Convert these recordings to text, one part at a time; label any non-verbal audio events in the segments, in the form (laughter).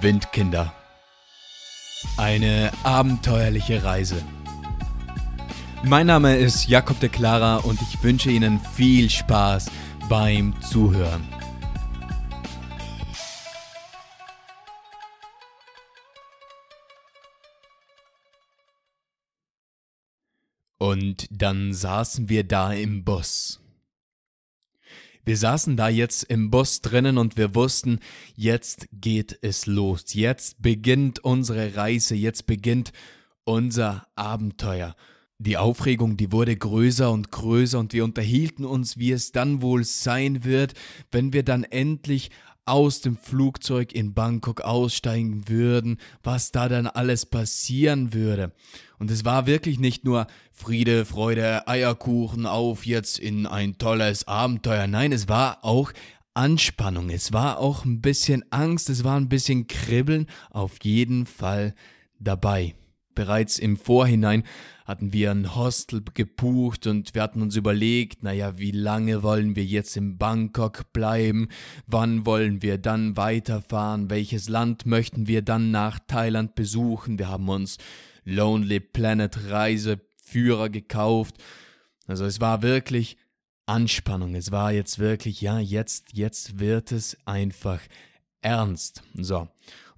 Windkinder. Eine abenteuerliche Reise. Mein Name ist Jakob de Clara und ich wünsche Ihnen viel Spaß beim Zuhören. Und dann saßen wir da im Bus. Wir saßen da jetzt im Bus drinnen und wir wussten, jetzt geht es los. Jetzt beginnt unsere Reise, jetzt beginnt unser Abenteuer. Die Aufregung, die wurde größer und größer und wir unterhielten uns, wie es dann wohl sein wird, wenn wir dann endlich aus dem Flugzeug in Bangkok aussteigen würden, was da dann alles passieren würde. Und es war wirklich nicht nur Friede, Freude, Eierkuchen auf jetzt in ein tolles Abenteuer. Nein, es war auch Anspannung, es war auch ein bisschen Angst, es war ein bisschen Kribbeln, auf jeden Fall dabei. Bereits im Vorhinein hatten wir ein Hostel gebucht und wir hatten uns überlegt, naja, wie lange wollen wir jetzt in Bangkok bleiben, wann wollen wir dann weiterfahren, welches Land möchten wir dann nach Thailand besuchen. Wir haben uns Lonely Planet Reiseführer gekauft. Also es war wirklich Anspannung. Es war jetzt wirklich, ja, jetzt, jetzt wird es einfach ernst. So.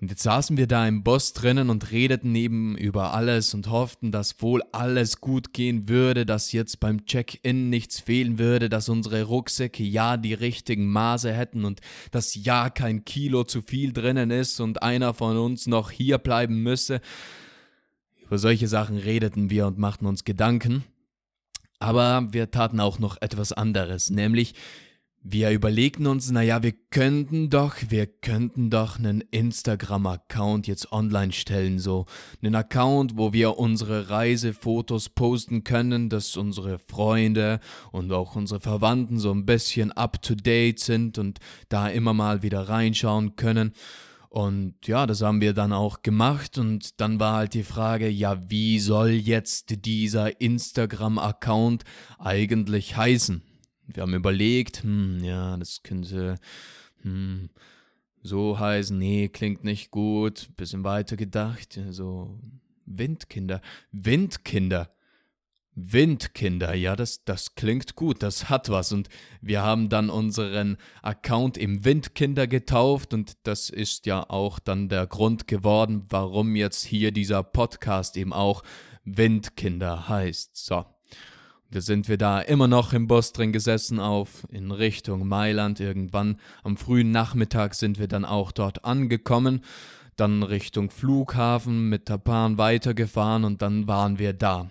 Und jetzt saßen wir da im Bus drinnen und redeten eben über alles und hofften, dass wohl alles gut gehen würde, dass jetzt beim Check-in nichts fehlen würde, dass unsere Rucksäcke ja die richtigen Maße hätten und dass ja kein Kilo zu viel drinnen ist und einer von uns noch hier bleiben müsse. Über solche Sachen redeten wir und machten uns Gedanken. Aber wir taten auch noch etwas anderes, nämlich wir überlegten uns, naja, wir könnten doch, wir könnten doch einen Instagram-Account jetzt online stellen, so einen Account, wo wir unsere Reisefotos posten können, dass unsere Freunde und auch unsere Verwandten so ein bisschen up-to-date sind und da immer mal wieder reinschauen können. Und ja, das haben wir dann auch gemacht und dann war halt die Frage, ja, wie soll jetzt dieser Instagram-Account eigentlich heißen? Wir haben überlegt, hm, ja, das könnte hm, so heißen, nee, klingt nicht gut, bisschen weiter gedacht, so Windkinder, Windkinder, Windkinder, ja, das, das klingt gut, das hat was. Und wir haben dann unseren Account im Windkinder getauft und das ist ja auch dann der Grund geworden, warum jetzt hier dieser Podcast eben auch Windkinder heißt. So. Sind wir da immer noch im Bus drin gesessen auf in Richtung Mailand. Irgendwann am frühen Nachmittag sind wir dann auch dort angekommen, dann Richtung Flughafen mit Bahn weitergefahren und dann waren wir da.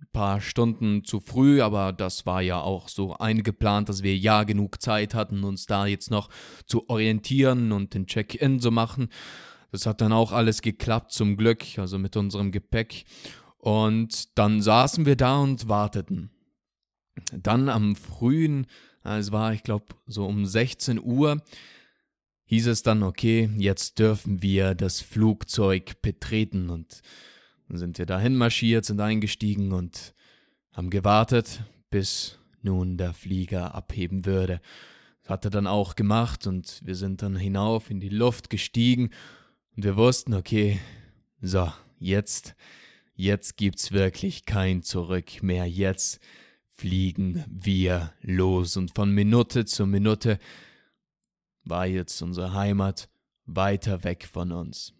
Ein paar Stunden zu früh, aber das war ja auch so eingeplant, dass wir ja genug Zeit hatten, uns da jetzt noch zu orientieren und den Check-in zu machen. Das hat dann auch alles geklappt, zum Glück, also mit unserem Gepäck. Und dann saßen wir da und warteten. Dann am frühen, es war, ich glaube, so um 16 Uhr, hieß es dann, okay, jetzt dürfen wir das Flugzeug betreten. Und dann sind wir dahin marschiert, sind eingestiegen und haben gewartet, bis nun der Flieger abheben würde. Das hat er dann auch gemacht und wir sind dann hinauf in die Luft gestiegen und wir wussten, okay, so, jetzt, jetzt gibt's wirklich kein Zurück mehr. Jetzt fliegen wir los und von Minute zu Minute war jetzt unsere Heimat weiter weg von uns.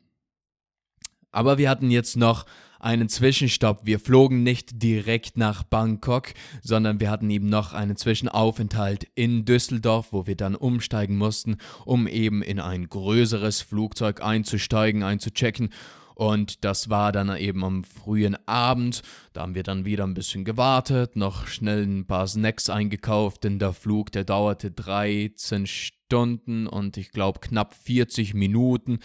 Aber wir hatten jetzt noch einen Zwischenstopp. Wir flogen nicht direkt nach Bangkok, sondern wir hatten eben noch einen Zwischenaufenthalt in Düsseldorf, wo wir dann umsteigen mussten, um eben in ein größeres Flugzeug einzusteigen, einzuchecken und das war dann eben am frühen Abend. Da haben wir dann wieder ein bisschen gewartet, noch schnell ein paar Snacks eingekauft, denn der Flug, der dauerte 13 Stunden und ich glaube knapp 40 Minuten.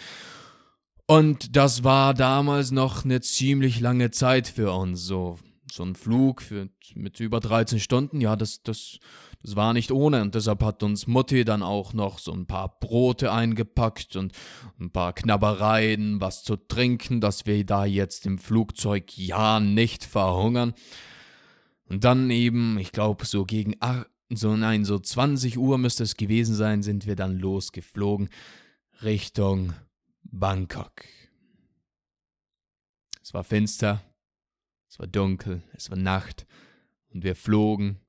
Und das war damals noch eine ziemlich lange Zeit für uns. So, so ein Flug für, mit über 13 Stunden, ja, das, das das war nicht ohne und deshalb hat uns Mutti dann auch noch so ein paar Brote eingepackt und ein paar Knabbereien, was zu trinken, dass wir da jetzt im Flugzeug ja nicht verhungern. Und dann eben, ich glaube, so gegen acht, so nein, so 20 Uhr müsste es gewesen sein, sind wir dann losgeflogen Richtung Bangkok. Es war finster, es war dunkel, es war Nacht und wir flogen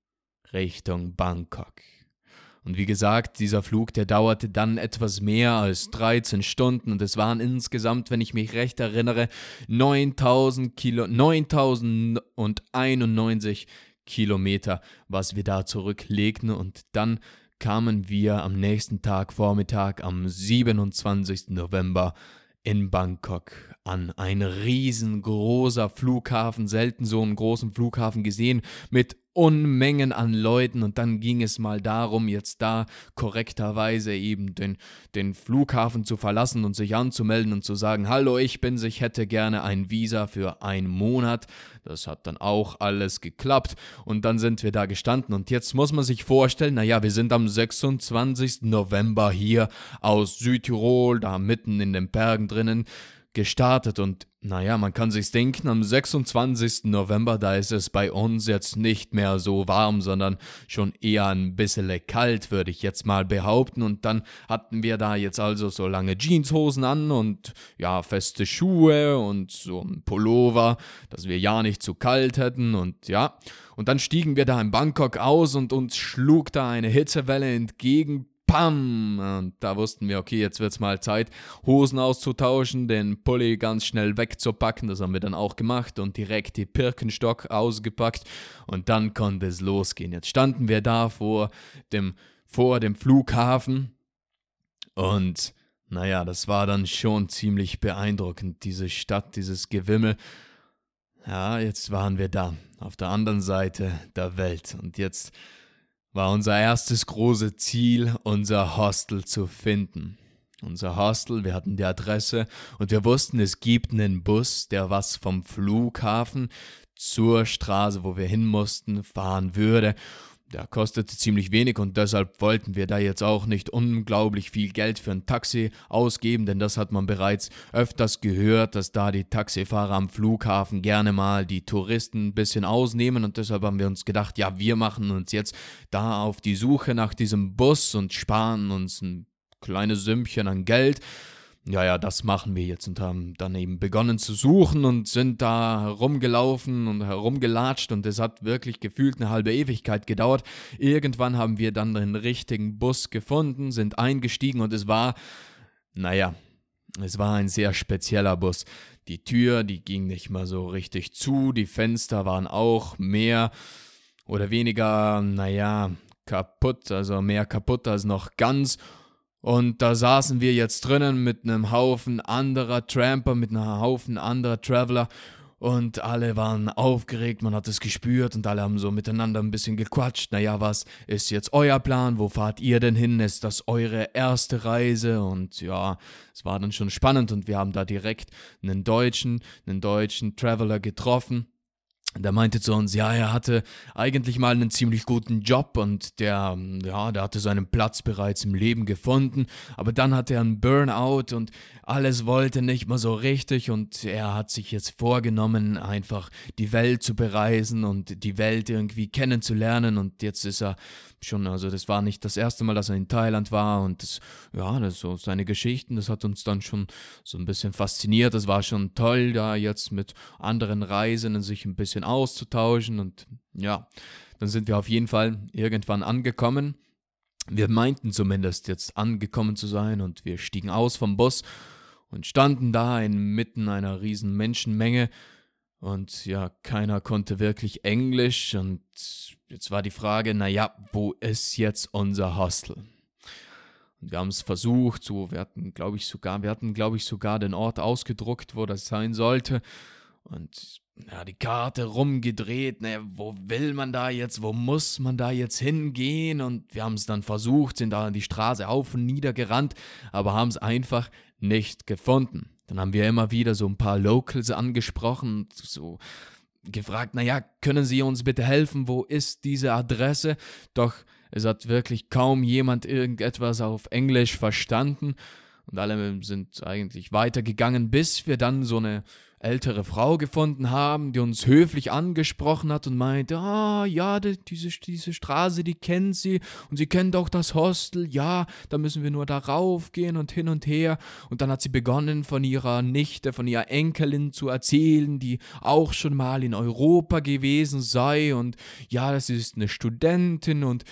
Richtung Bangkok. Und wie gesagt, dieser Flug, der dauerte dann etwas mehr als 13 Stunden und es waren insgesamt, wenn ich mich recht erinnere, 9000 Kilo, 9091 Kilometer, was wir da zurücklegten und dann kamen wir am nächsten Tag Vormittag am 27. November in Bangkok an. Ein riesengroßer Flughafen, selten so einen großen Flughafen gesehen, mit Unmengen an Leuten und dann ging es mal darum, jetzt da korrekterweise eben den, den Flughafen zu verlassen und sich anzumelden und zu sagen, hallo, ich bin's, ich hätte gerne ein Visa für einen Monat. Das hat dann auch alles geklappt und dann sind wir da gestanden und jetzt muss man sich vorstellen, naja, wir sind am 26. November hier aus Südtirol, da mitten in den Bergen drinnen gestartet und naja, man kann sich's denken, am 26. November, da ist es bei uns jetzt nicht mehr so warm, sondern schon eher ein bisschen kalt, würde ich jetzt mal behaupten. Und dann hatten wir da jetzt also so lange Jeanshosen an und ja, feste Schuhe und so ein Pullover, dass wir ja nicht zu kalt hätten und ja. Und dann stiegen wir da in Bangkok aus und uns schlug da eine Hitzewelle entgegen, Pam! Und da wussten wir, okay, jetzt wird es mal Zeit, Hosen auszutauschen, den Pulli ganz schnell wegzupacken. Das haben wir dann auch gemacht und direkt die Birkenstock ausgepackt. Und dann konnte es losgehen. Jetzt standen wir da vor dem, vor dem Flughafen und naja, das war dann schon ziemlich beeindruckend, diese Stadt, dieses Gewimmel. Ja, jetzt waren wir da, auf der anderen Seite der Welt. Und jetzt war unser erstes großes Ziel, unser Hostel zu finden. Unser Hostel, wir hatten die Adresse und wir wussten, es gibt einen Bus, der was vom Flughafen zur Straße, wo wir hin mussten, fahren würde der kostete ziemlich wenig und deshalb wollten wir da jetzt auch nicht unglaublich viel Geld für ein Taxi ausgeben, denn das hat man bereits öfters gehört, dass da die Taxifahrer am Flughafen gerne mal die Touristen ein bisschen ausnehmen und deshalb haben wir uns gedacht, ja, wir machen uns jetzt da auf die Suche nach diesem Bus und sparen uns ein kleines Sümmchen an Geld ja, ja, das machen wir jetzt und haben dann eben begonnen zu suchen und sind da herumgelaufen und herumgelatscht und es hat wirklich gefühlt eine halbe Ewigkeit gedauert. Irgendwann haben wir dann den richtigen Bus gefunden, sind eingestiegen und es war, naja, es war ein sehr spezieller Bus. Die Tür, die ging nicht mal so richtig zu, die Fenster waren auch mehr oder weniger, naja, kaputt, also mehr kaputt als noch ganz und da saßen wir jetzt drinnen mit einem Haufen anderer Tramper, mit einem Haufen anderer Traveler und alle waren aufgeregt, man hat es gespürt und alle haben so miteinander ein bisschen gequatscht. Naja, was ist jetzt euer Plan? Wo fahrt ihr denn hin? Ist das eure erste Reise? Und ja, es war dann schon spannend und wir haben da direkt einen Deutschen, einen deutschen Traveler getroffen der meinte zu uns, ja, er hatte eigentlich mal einen ziemlich guten Job und der, ja, der hatte seinen Platz bereits im Leben gefunden, aber dann hatte er einen Burnout und alles wollte nicht mehr so richtig und er hat sich jetzt vorgenommen, einfach die Welt zu bereisen und die Welt irgendwie kennenzulernen und jetzt ist er schon, also das war nicht das erste Mal, dass er in Thailand war und das, ja, das so seine Geschichten, das hat uns dann schon so ein bisschen fasziniert. Das war schon toll, da jetzt mit anderen Reisenden sich ein bisschen auszutauschen und ja, dann sind wir auf jeden Fall irgendwann angekommen. Wir meinten zumindest jetzt angekommen zu sein und wir stiegen aus vom Bus und standen da inmitten einer riesen Menschenmenge und ja, keiner konnte wirklich Englisch und jetzt war die Frage, naja, wo ist jetzt unser Hostel? Und wir haben es versucht, so, wir hatten, glaube ich, sogar, wir hatten, glaube ich, sogar den Ort ausgedruckt, wo das sein sollte. Und ja, die Karte rumgedreht, naja, wo will man da jetzt, wo muss man da jetzt hingehen? Und wir haben es dann versucht, sind da die Straße auf und nieder gerannt, aber haben es einfach nicht gefunden. Dann haben wir immer wieder so ein paar Locals angesprochen, so gefragt, naja, können Sie uns bitte helfen, wo ist diese Adresse? Doch es hat wirklich kaum jemand irgendetwas auf Englisch verstanden. Und alle sind eigentlich weitergegangen, bis wir dann so eine ältere Frau gefunden haben, die uns höflich angesprochen hat und meinte, ah ja, die, diese, diese Straße, die kennt sie und sie kennt auch das Hostel, ja, da müssen wir nur darauf gehen und hin und her. Und dann hat sie begonnen, von ihrer Nichte, von ihrer Enkelin zu erzählen, die auch schon mal in Europa gewesen sei und ja, das ist eine Studentin und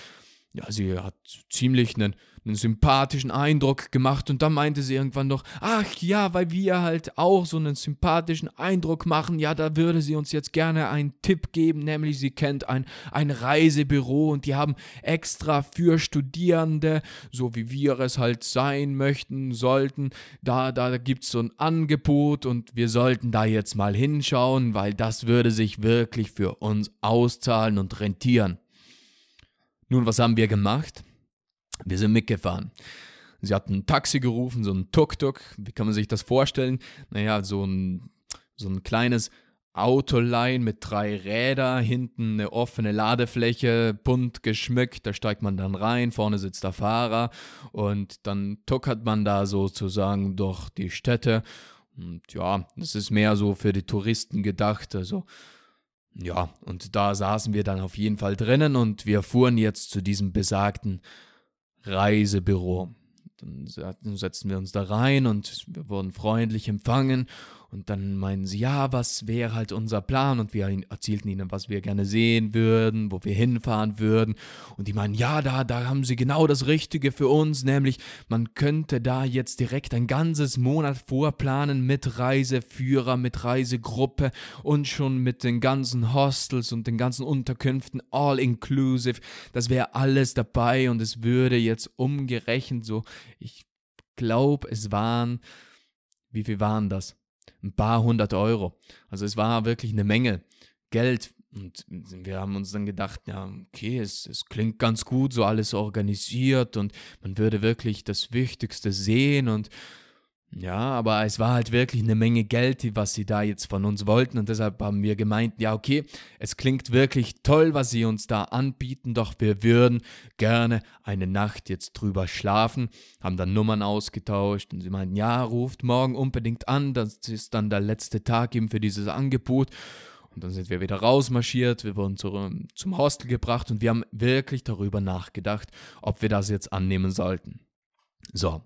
ja, sie hat ziemlich einen einen sympathischen Eindruck gemacht und dann meinte sie irgendwann noch, ach ja, weil wir halt auch so einen sympathischen Eindruck machen, ja, da würde sie uns jetzt gerne einen Tipp geben, nämlich sie kennt ein, ein Reisebüro und die haben extra für Studierende, so wie wir es halt sein möchten, sollten, da, da gibt es so ein Angebot und wir sollten da jetzt mal hinschauen, weil das würde sich wirklich für uns auszahlen und rentieren. Nun, was haben wir gemacht? Wir sind mitgefahren. Sie hat ein Taxi gerufen, so ein Tuk-Tuk. Wie kann man sich das vorstellen? Naja, so ein, so ein kleines Autolein mit drei Rädern, hinten eine offene Ladefläche, bunt geschmückt, da steigt man dann rein, vorne sitzt der Fahrer und dann tuckert man da sozusagen durch die Städte. Und ja, das ist mehr so für die Touristen gedacht, also ja, und da saßen wir dann auf jeden Fall drinnen und wir fuhren jetzt zu diesem besagten Reisebüro. Dann setzten wir uns da rein und wir wurden freundlich empfangen und dann meinen sie, ja, was wäre halt unser Plan? Und wir erzählten ihnen, was wir gerne sehen würden, wo wir hinfahren würden. Und die meinen, ja, da, da haben sie genau das Richtige für uns, nämlich man könnte da jetzt direkt ein ganzes Monat vorplanen mit Reiseführer, mit Reisegruppe und schon mit den ganzen Hostels und den ganzen Unterkünften, all inclusive. Das wäre alles dabei und es würde jetzt umgerechnet so, ich glaube, es waren, wie viel waren das? Ein paar hundert Euro. Also es war wirklich eine Menge Geld. Und wir haben uns dann gedacht, ja, okay, es, es klingt ganz gut, so alles organisiert und man würde wirklich das Wichtigste sehen und ja, aber es war halt wirklich eine Menge Geld, was sie da jetzt von uns wollten. Und deshalb haben wir gemeint, ja okay, es klingt wirklich toll, was sie uns da anbieten, doch wir würden gerne eine Nacht jetzt drüber schlafen, haben dann Nummern ausgetauscht und sie meinten, ja, ruft morgen unbedingt an, das ist dann der letzte Tag eben für dieses Angebot. Und dann sind wir wieder rausmarschiert, wir wurden zu, zum Hostel gebracht und wir haben wirklich darüber nachgedacht, ob wir das jetzt annehmen sollten. So,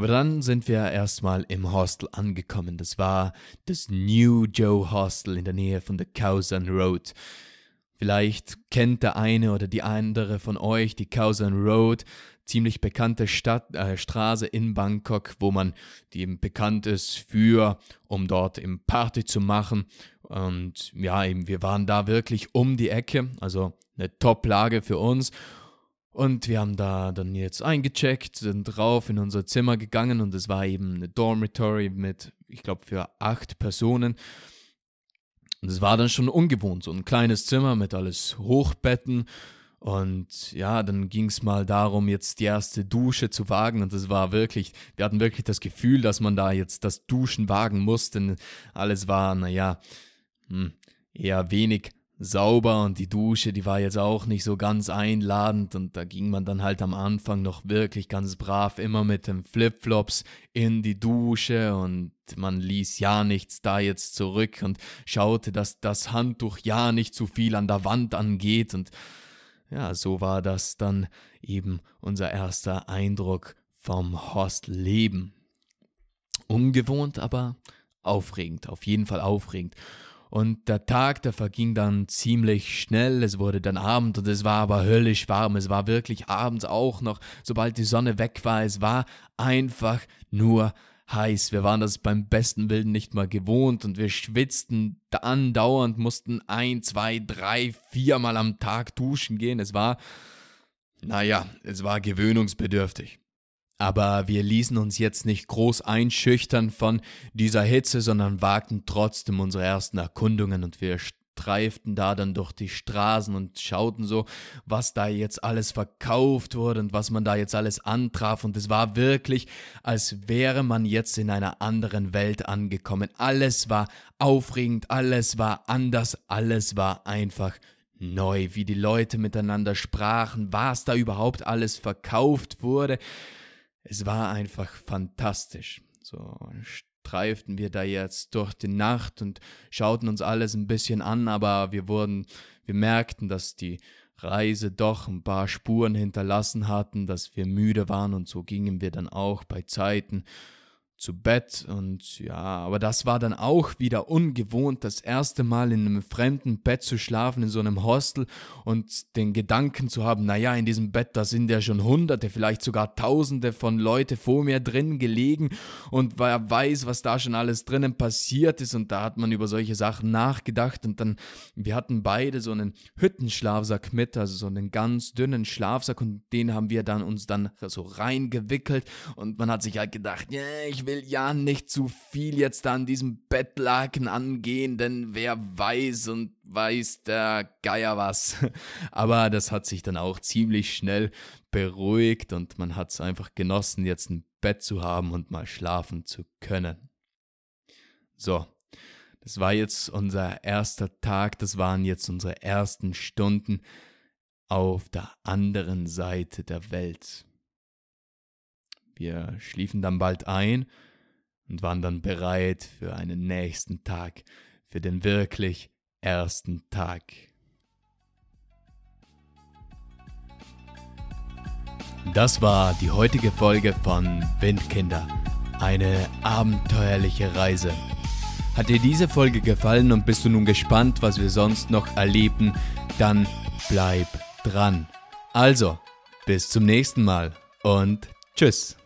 aber dann sind wir erstmal im Hostel angekommen. Das war das New Joe Hostel in der Nähe von der Cowson Road. Vielleicht kennt der eine oder die andere von euch die Cowson Road, ziemlich bekannte Stadt, äh, Straße in Bangkok, wo man die eben bekannt ist für, um dort im Party zu machen. Und ja, eben, wir waren da wirklich um die Ecke, also eine Top-Lage für uns. Und wir haben da dann jetzt eingecheckt, sind drauf in unser Zimmer gegangen und es war eben eine Dormitory mit, ich glaube, für acht Personen. Und es war dann schon ungewohnt, so ein kleines Zimmer mit alles Hochbetten. Und ja, dann ging es mal darum, jetzt die erste Dusche zu wagen. Und es war wirklich, wir hatten wirklich das Gefühl, dass man da jetzt das Duschen wagen musste. Alles war, naja, hm, eher wenig sauber und die Dusche, die war jetzt auch nicht so ganz einladend und da ging man dann halt am Anfang noch wirklich ganz brav immer mit den Flipflops in die Dusche und man ließ ja nichts da jetzt zurück und schaute, dass das Handtuch ja nicht zu viel an der Wand angeht und ja, so war das dann eben unser erster Eindruck vom Hostleben. Ungewohnt, aber aufregend, auf jeden Fall aufregend. Und der Tag, der verging dann ziemlich schnell. Es wurde dann Abend und es war aber höllisch warm. Es war wirklich abends auch noch, sobald die Sonne weg war. Es war einfach nur heiß. Wir waren das beim besten Willen nicht mal gewohnt und wir schwitzten andauernd, mussten ein, zwei, drei, viermal am Tag duschen gehen. Es war, naja, es war gewöhnungsbedürftig. Aber wir ließen uns jetzt nicht groß einschüchtern von dieser Hitze, sondern wagten trotzdem unsere ersten Erkundungen und wir streiften da dann durch die Straßen und schauten so, was da jetzt alles verkauft wurde und was man da jetzt alles antraf. Und es war wirklich, als wäre man jetzt in einer anderen Welt angekommen. Alles war aufregend, alles war anders, alles war einfach neu, wie die Leute miteinander sprachen, was da überhaupt alles verkauft wurde es war einfach fantastisch. So streiften wir da jetzt durch die Nacht und schauten uns alles ein bisschen an, aber wir wurden, wir merkten, dass die Reise doch ein paar Spuren hinterlassen hatten, dass wir müde waren und so gingen wir dann auch bei Zeiten zu Bett und ja, aber das war dann auch wieder ungewohnt, das erste Mal in einem fremden Bett zu schlafen, in so einem Hostel und den Gedanken zu haben, naja, in diesem Bett, da sind ja schon hunderte, vielleicht sogar tausende von Leute vor mir drin gelegen und wer weiß, was da schon alles drinnen passiert ist und da hat man über solche Sachen nachgedacht und dann, wir hatten beide so einen Hüttenschlafsack mit, also so einen ganz dünnen Schlafsack und den haben wir dann uns dann so reingewickelt und man hat sich halt gedacht, ja, yeah, ich will will ja nicht zu viel jetzt an diesem Bettlaken angehen, denn wer weiß und weiß der Geier was. (laughs) Aber das hat sich dann auch ziemlich schnell beruhigt und man hat es einfach genossen, jetzt ein Bett zu haben und mal schlafen zu können. So, das war jetzt unser erster Tag, das waren jetzt unsere ersten Stunden auf der anderen Seite der Welt. Wir schliefen dann bald ein und waren dann bereit für einen nächsten Tag, für den wirklich ersten Tag. Das war die heutige Folge von Windkinder, eine abenteuerliche Reise. Hat dir diese Folge gefallen und bist du nun gespannt, was wir sonst noch erleben, dann bleib dran. Also, bis zum nächsten Mal und tschüss.